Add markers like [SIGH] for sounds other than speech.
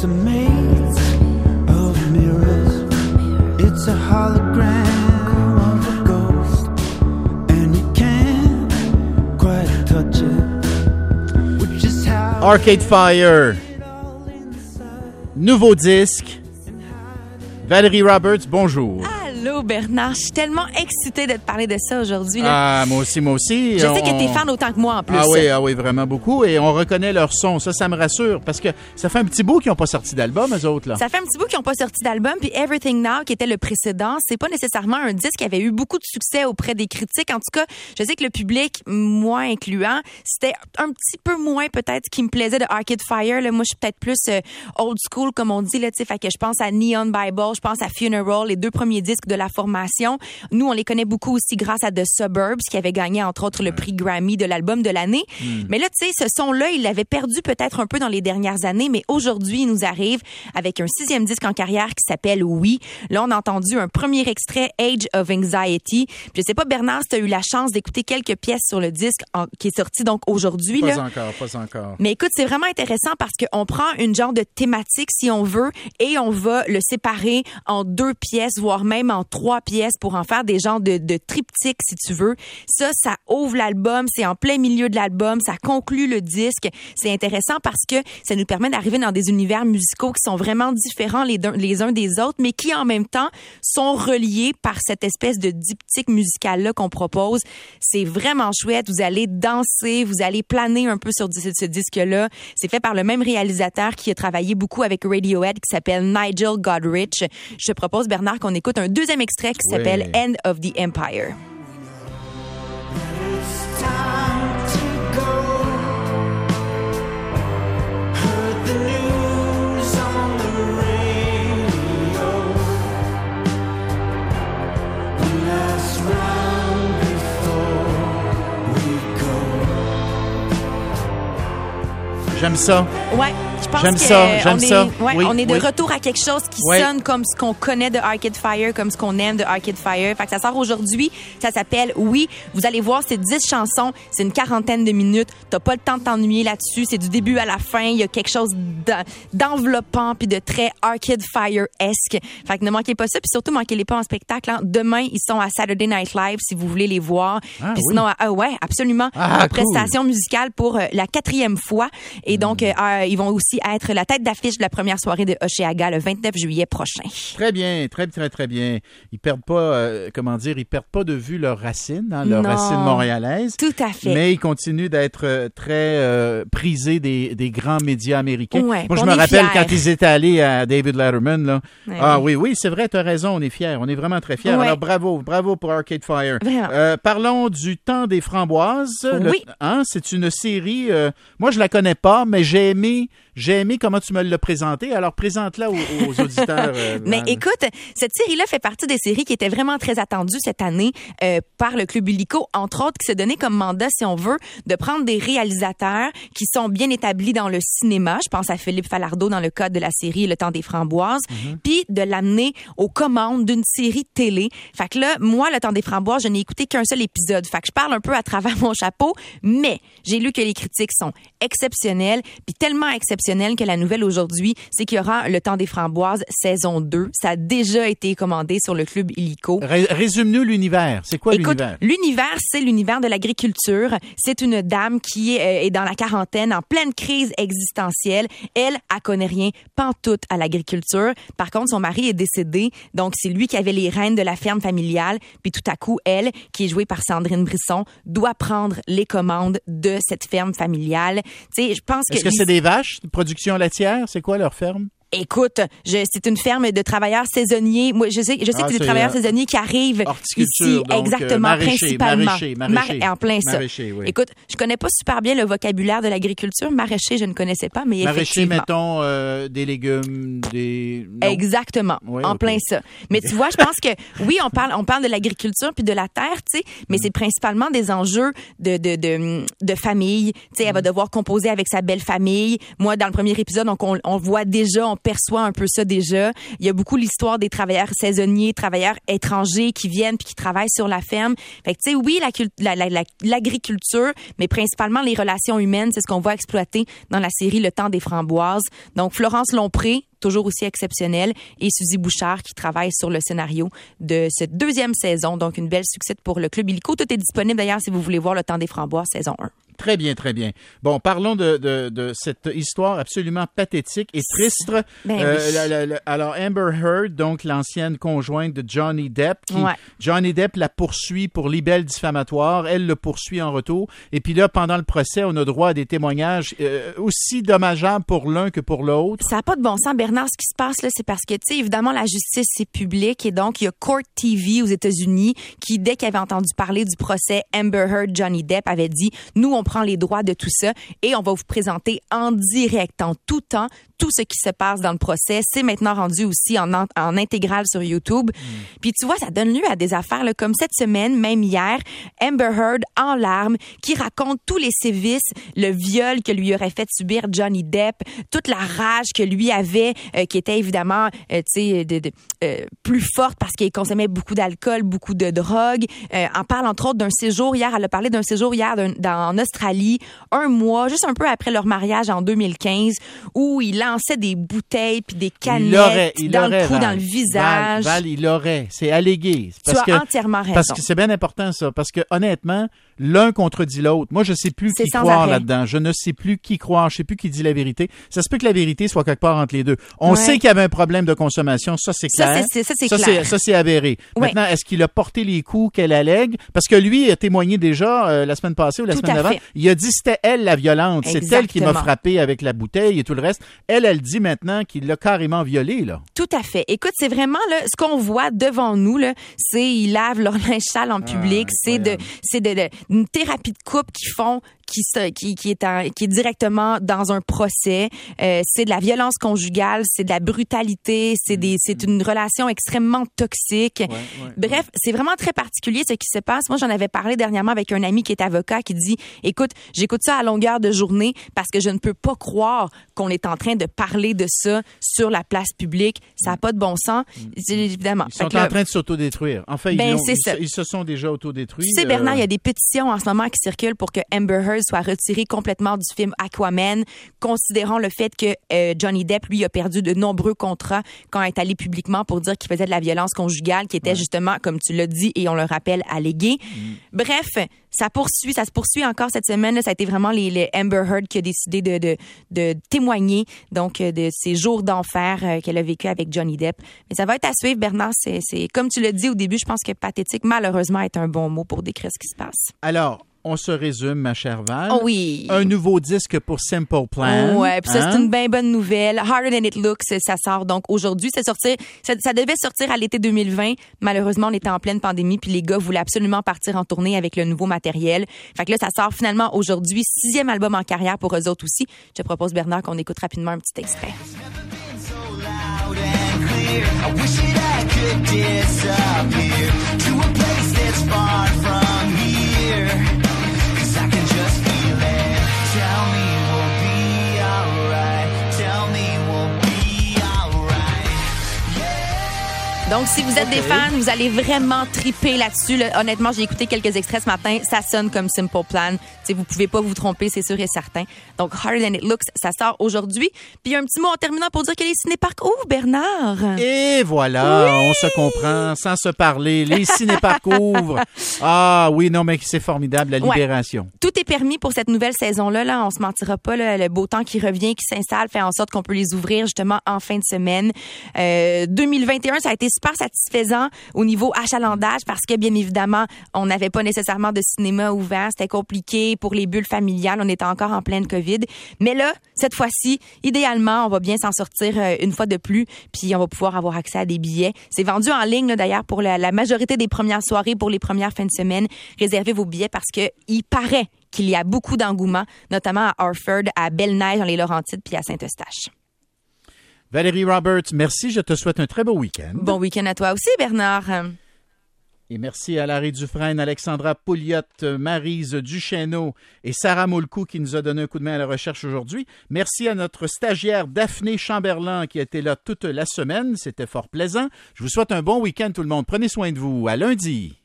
It's a maze of mirrors. It's a hologram of a ghost. And you can't quite touch it. Which is how Arcade Fire. Nouveau disque. Valérie Roberts, bonjour. Allô Bernard, je suis tellement excitée de te parler de ça aujourd'hui. Ah, moi aussi, moi aussi. je sais que t'es fan autant que moi en plus. Ah oui, ah oui, vraiment beaucoup. Et on reconnaît leur son. Ça, ça me rassure. Parce que ça fait un petit bout qu'ils n'ont pas sorti d'album, eux autres, là. Ça fait un petit bout qu'ils n'ont pas sorti d'album, puis Everything Now, qui était le précédent, c'est pas nécessairement un disque qui avait eu beaucoup de succès auprès des critiques. En tout cas, je sais que le public, moi incluant, c'était un petit peu moins peut-être qui me plaisait de Arcade Fire. Là. Moi, je suis peut-être plus euh, old school, comme on dit, là, fait que je pense à Neon Bible, je pense à Funeral, les deux premiers disques de la formation. Nous, on les connaît beaucoup aussi grâce à The Suburbs, qui avait gagné, entre autres, le prix Grammy de l'album de l'année. Mais là, tu sais, ce son-là, il l'avait perdu peut-être un peu dans les dernières années, mais aujourd'hui, il nous arrive avec un sixième disque en carrière qui s'appelle Oui. Là, on a entendu un premier extrait, Age of Anxiety. Puis je sais pas, Bernard, si tu as eu la chance d'écouter quelques pièces sur le disque en- qui est sorti donc aujourd'hui. Pas là. encore, pas encore. Mais écoute, c'est vraiment intéressant parce qu'on prend une genre de thématique, si on veut, et on va le séparer en deux pièces, voire même en trois pièces pour en faire des genres de, de triptyques, si tu veux. Ça, ça ouvre l'album, c'est en plein milieu de l'album, ça conclut le disque. C'est intéressant parce que ça nous permet d'arriver dans des univers musicaux qui sont vraiment différents les, les uns des autres, mais qui en même temps sont reliés par cette espèce de diptyque musical-là qu'on propose. C'est vraiment chouette. Vous allez danser, vous allez planer un peu sur ce, disque-là. C'est fait par le même réalisateur qui a travaillé beaucoup avec Radiohead qui s'appelle Nigel Godrich. Je propose, Bernard, qu'on écoute un deuxième extrait qui Oui. s'appelle End of the Empire. J'aime ça. Ouais, je pense J'aime ça, j'aime est, ça. ouais, Oui, on est de oui. retour à quelque chose qui Oui. sonne comme ce qu'on connaît de Arcade Fire, comme ce qu'on aime de Arcade Fire. Fait que ça sort aujourd'hui. Ça s'appelle Oui. Vous allez voir, c'est 10 chansons, c'est une quarantaine de minutes. T'as pas le temps de t'ennuyer là-dessus. C'est du début à la fin. Il y a quelque chose d'en- d'enveloppant puis de très Arcade Fire-esque. Fait que ne manquez pas ça. Puis surtout, manquez-les pas en spectacle. hein. Demain, ils sont à Saturday Night Live si vous voulez les voir. Ah, puis oui. sinon, ah ouais, absolument. Ah, cool. prestation musicale pour euh, la quatrième fois. Et donc, euh, euh, ils vont aussi être la tête d'affiche de la première soirée de Oceaga le 29 juillet prochain. Très bien, très, très, très bien. Ils perdent pas, euh, comment dire, ils perdent pas de vue leurs racines, hein, leurs Non. racines montréalaises. Tout à fait. Mais ils continuent d'être euh, très euh, prisés des, des grands médias américains. Ouais, Moi, je me rappelle fiers. quand ils étaient allés à David Letterman. Là. Ouais, ah oui. oui, c'est vrai, tu as raison, on est fiers. On est vraiment très fiers. Ouais. Alors, bravo, bravo pour Arcade Fire. Euh, parlons du temps des framboises. Oui. hein, c'est une série, euh, moi, je la connais pas, mais j'ai aimé, j'ai aimé comment tu me l'as présentée. Alors, présente-la aux, aux [LAUGHS] auditeurs. euh, Mais écoute, cette série-là fait partie des séries qui étaient vraiment très attendues cette année euh, par le Club Illico, entre autres, qui s'est donné comme mandat, si on veut, de prendre des réalisateurs qui sont bien établis dans le cinéma. Je pense à Philippe Falardeau dans le cadre de la série Le Temps des Framboises, puis de l'amener aux commandes d'une série télé. Fait que là, moi, Le Temps des Framboises, je n'ai écouté qu'un seul épisode. Fait que je parle un peu à travers mon chapeau, mais j'ai lu que les critiques sont exceptionnelles, puis tellement exceptionnelles que la nouvelle aujourd'hui, c'est qu'il y aura Le Temps des Framboises saison 2. Ça a déjà été commandé sur le club Illico. Ré- Résume-nous l'univers. C'est quoi l'univers? l'univers, c'est l'univers de l'agriculture. C'est une dame qui est, euh, est dans la quarantaine, en pleine crise existentielle. Elle, elle connaît rien, pantoute à l'agriculture. Par contre, son mari est décédé, donc c'est lui qui avait les rênes de la ferme familiale. Puis tout à coup, elle, qui est jouée par Sandrine Brisson, doit prendre les commandes de cette ferme familiale. Tu sais, je pense que Est-ce que c'est des vaches, production laitière? C'est quoi leur ferme? Écoute, c'est une ferme de travailleurs saisonniers. Moi, je sais, je sais Ah, que c'est des travailleurs euh, saisonniers qui arrivent ici, donc, euh, exactement, maraîcher, principalement. maraîcher, maraîcher. Mar- en plein ça. Maraîcher, oui. Écoute, je connais pas super bien le vocabulaire de l'agriculture. Maraîcher, je ne connaissais pas, mais Maraîcher, effectivement. mettons, euh, des légumes, des... non? Exactement, Oui, en plein ça. Mais tu vois, je pense que [LAUGHS] oui, on parle, on parle de l'agriculture puis de la terre, tu sais, mais Mm. c'est principalement des enjeux de de de, de famille. Tu sais, elle Mm. va devoir composer avec sa belle famille. Moi, dans le premier épisode, donc on, on voit déjà, on, perçoit un peu ça déjà. Il y a beaucoup l'histoire des travailleurs saisonniers, travailleurs étrangers qui viennent puis qui travaillent sur la ferme. Fait que tu sais, oui, la cul- la- la- la- l'agriculture, mais principalement les relations humaines, c'est ce qu'on va exploiter dans la série Le temps des framboises. Donc Florence Lompré, toujours aussi exceptionnelle, et Suzy Bouchard qui travaille sur le scénario de cette deuxième saison. Donc une belle succès pour le club illico. Tout est disponible d'ailleurs si vous voulez voir Le temps des framboises saison 1. Très bien, très bien. Bon, parlons de, de, de cette histoire absolument pathétique et triste. Ben Euh, oui. la- la- la- alors, Amber Heard, donc l'ancienne conjointe de Johnny Depp, qui, Ouais. Johnny Depp la poursuit pour libelle diffamatoire, elle le poursuit en retour. Et puis là, pendant le procès, on a droit à des témoignages euh, aussi dommageables pour l'un que pour l'autre. Ça n'a pas de bon sens, Bernard. Ce qui se passe, là, c'est parce que, tu sais, évidemment, la justice, c'est public. Et donc, il y a Court TV aux États-Unis qui, dès qu'il avait entendu parler du procès Amber Heard, Johnny Depp, avait dit, nous, on prend les droits de tout ça. Et on va vous présenter en direct, en tout temps, tout ce qui se passe dans le procès. C'est maintenant rendu aussi en, en, en intégrale sur YouTube. Puis tu vois, ça donne lieu à des affaires là, comme cette semaine, même hier, Amber Heard en larmes, qui raconte tous les sévices, le viol que lui aurait fait subir Johnny Depp, toute la rage que lui avait, euh, qui était évidemment, euh, tu sais, de, de- euh, plus forte parce qu'il consommait beaucoup d'alcool, beaucoup de drogue. Euh, en parle entre autres d'un séjour hier. Elle a parlé d'un séjour hier dans, en Australie, un mois, juste un peu après leur mariage en 2015, où il lançait des bouteilles puis des il l'aurait, canettes il dans l'aurait, le cou, Val. dans le visage. Val, Val, il l'aurait. C'est allégué. tu Parce as que, entièrement raison. Parce que c'est bien important ça, parce que honnêtement, l'un contredit l'autre. Moi, je sais plus qui croire là-dedans. Je ne sais plus qui croire. Je sais plus qui dit la vérité. Ça se peut que la vérité soit quelque part entre les deux. On Ouais. sait qu'il y avait un problème de consommation, ça c'est Ça, clair. c'est- ça, c'est clair. ça c'est avéré. Ouais. Maintenant, est-ce qu'il a porté les coups qu'elle allègue? Parce que lui a témoigné déjà euh, la semaine passée ou la Tout semaine à d'avant. fait. Il a dit c'était elle la violente. C'est elle qui m'a frappé avec la bouteille et tout le reste. Elle, elle dit maintenant qu'il l'a carrément violée là. Tout à fait. Écoute, c'est vraiment là, ce qu'on voit devant nous là, c'est ils lavent leur linge sale en public, c'est de c'est de, de- une thérapie de couple qu'ils font qui se, qui qui est en- qui est directement dans un procès, Euh, c'est de la violence conjugale, c'est de la brutalité, c'est des c'est une relation extrêmement toxique. Bref, c'est vraiment très particulier ce qui se passe. Moi, j'en avais parlé dernièrement avec un ami qui est avocat qui dit "Écoute, j'écoute ça à longueur de journée parce que je ne peux pas croire qu'on est en train de parler de ça sur la place publique. Ça n'a pas de bon sens." C'est évidemment. Ils Fait sont là, en train de s'autodétruire. Ben, ils ça. se- ils se sont déjà autodétruits. Tu sais, Bernard, euh, il y a des pétitions en ce moment qui circulent pour que Amber Heard soit retirée complètement du film Aquaman, considérant le fait que euh, Johnny Depp, lui, a perdu de nombreux contrats quand il est allé publiquement pour dire qu'il faisait de la violence conjugale, qui était justement, comme tu l'as dit, et on le rappelle, allégué. Bref, ça poursuit, ça se poursuit encore cette semaine. là. Ça a été vraiment les, les Amber Heard qui a décidé de, de, de témoigner donc euh, de ces jours d'enfer euh, qu'elle a vécu avec Johnny Depp. Mais ça va être à suivre, Bernard. C'est, c'est comme tu l'as dit au début, je pense que pathétique, malheureusement, est un bon mot pour décrire ce qui se passe. Alors, on se résume, ma chère Val. Oh oui. Un nouveau disque pour Simple Plan. Ouais, puis ça hein? c'est une bien bonne nouvelle. Harder Than It Looks, ça sort donc aujourd'hui. Ça, ça devait sortir à l'été 2020. Malheureusement, on était en pleine pandémie, puis les gars voulaient absolument partir en tournée avec le nouveau matériel. Fait que là, ça sort finalement aujourd'hui, sixième album en carrière pour eux autres aussi. Je te propose Bernard qu'on écoute rapidement un petit extrait. Donc, si vous êtes des fans, vous allez vraiment triper là-dessus. là. Honnêtement, j'ai écouté quelques extraits ce matin. Ça sonne comme Simple Plan. T'sais, vous pouvez pas vous tromper, c'est sûr et certain. Donc, Harder Than It Looks, ça sort aujourd'hui. Puis, un petit mot en terminant pour dire que les cinéparcs ouvrent, Bernard. Et voilà, on se comprend sans se parler. Les cinéparcs [LAUGHS] ouvrent. Ah oui, non, mais c'est formidable, la Ouais. libération. Tout est permis pour cette nouvelle saison-là. Là, on se mentira pas. là. le beau temps qui revient, qui s'installe, fait en sorte qu'on peut les ouvrir justement en fin de semaine. Euh, 2021, ça a été super satisfaisant au niveau achalandage parce que bien évidemment, on n'avait pas nécessairement de cinéma ouvert. C'était compliqué pour les bulles familiales. On était encore en pleine COVID. Mais là, cette fois-ci, idéalement, on va bien s'en sortir euh, une fois de plus, puis on va pouvoir avoir accès à des billets. C'est vendu en ligne d'ailleurs pour la, la majorité des premières soirées, pour les premières fins de semaine. Réservez vos billets parce que il paraît qu'il y a beaucoup d'engouement, notamment à Harford, à Belle-Neige, dans les Laurentides, puis à Saint-Eustache. Valérie Roberts, merci. Je te souhaite un très beau week-end. Bon week-end à toi aussi, Bernard. Et merci à Larry Dufresne, Alexandra Pouliot, Marise Duchesneau et Sarah Moulcou qui nous a donné un coup de main à la recherche aujourd'hui. Merci à notre stagiaire Daphné Chamberlain qui a été là toute la semaine. C'était fort plaisant. Je vous souhaite un bon week-end tout le monde. Prenez soin de vous. À lundi.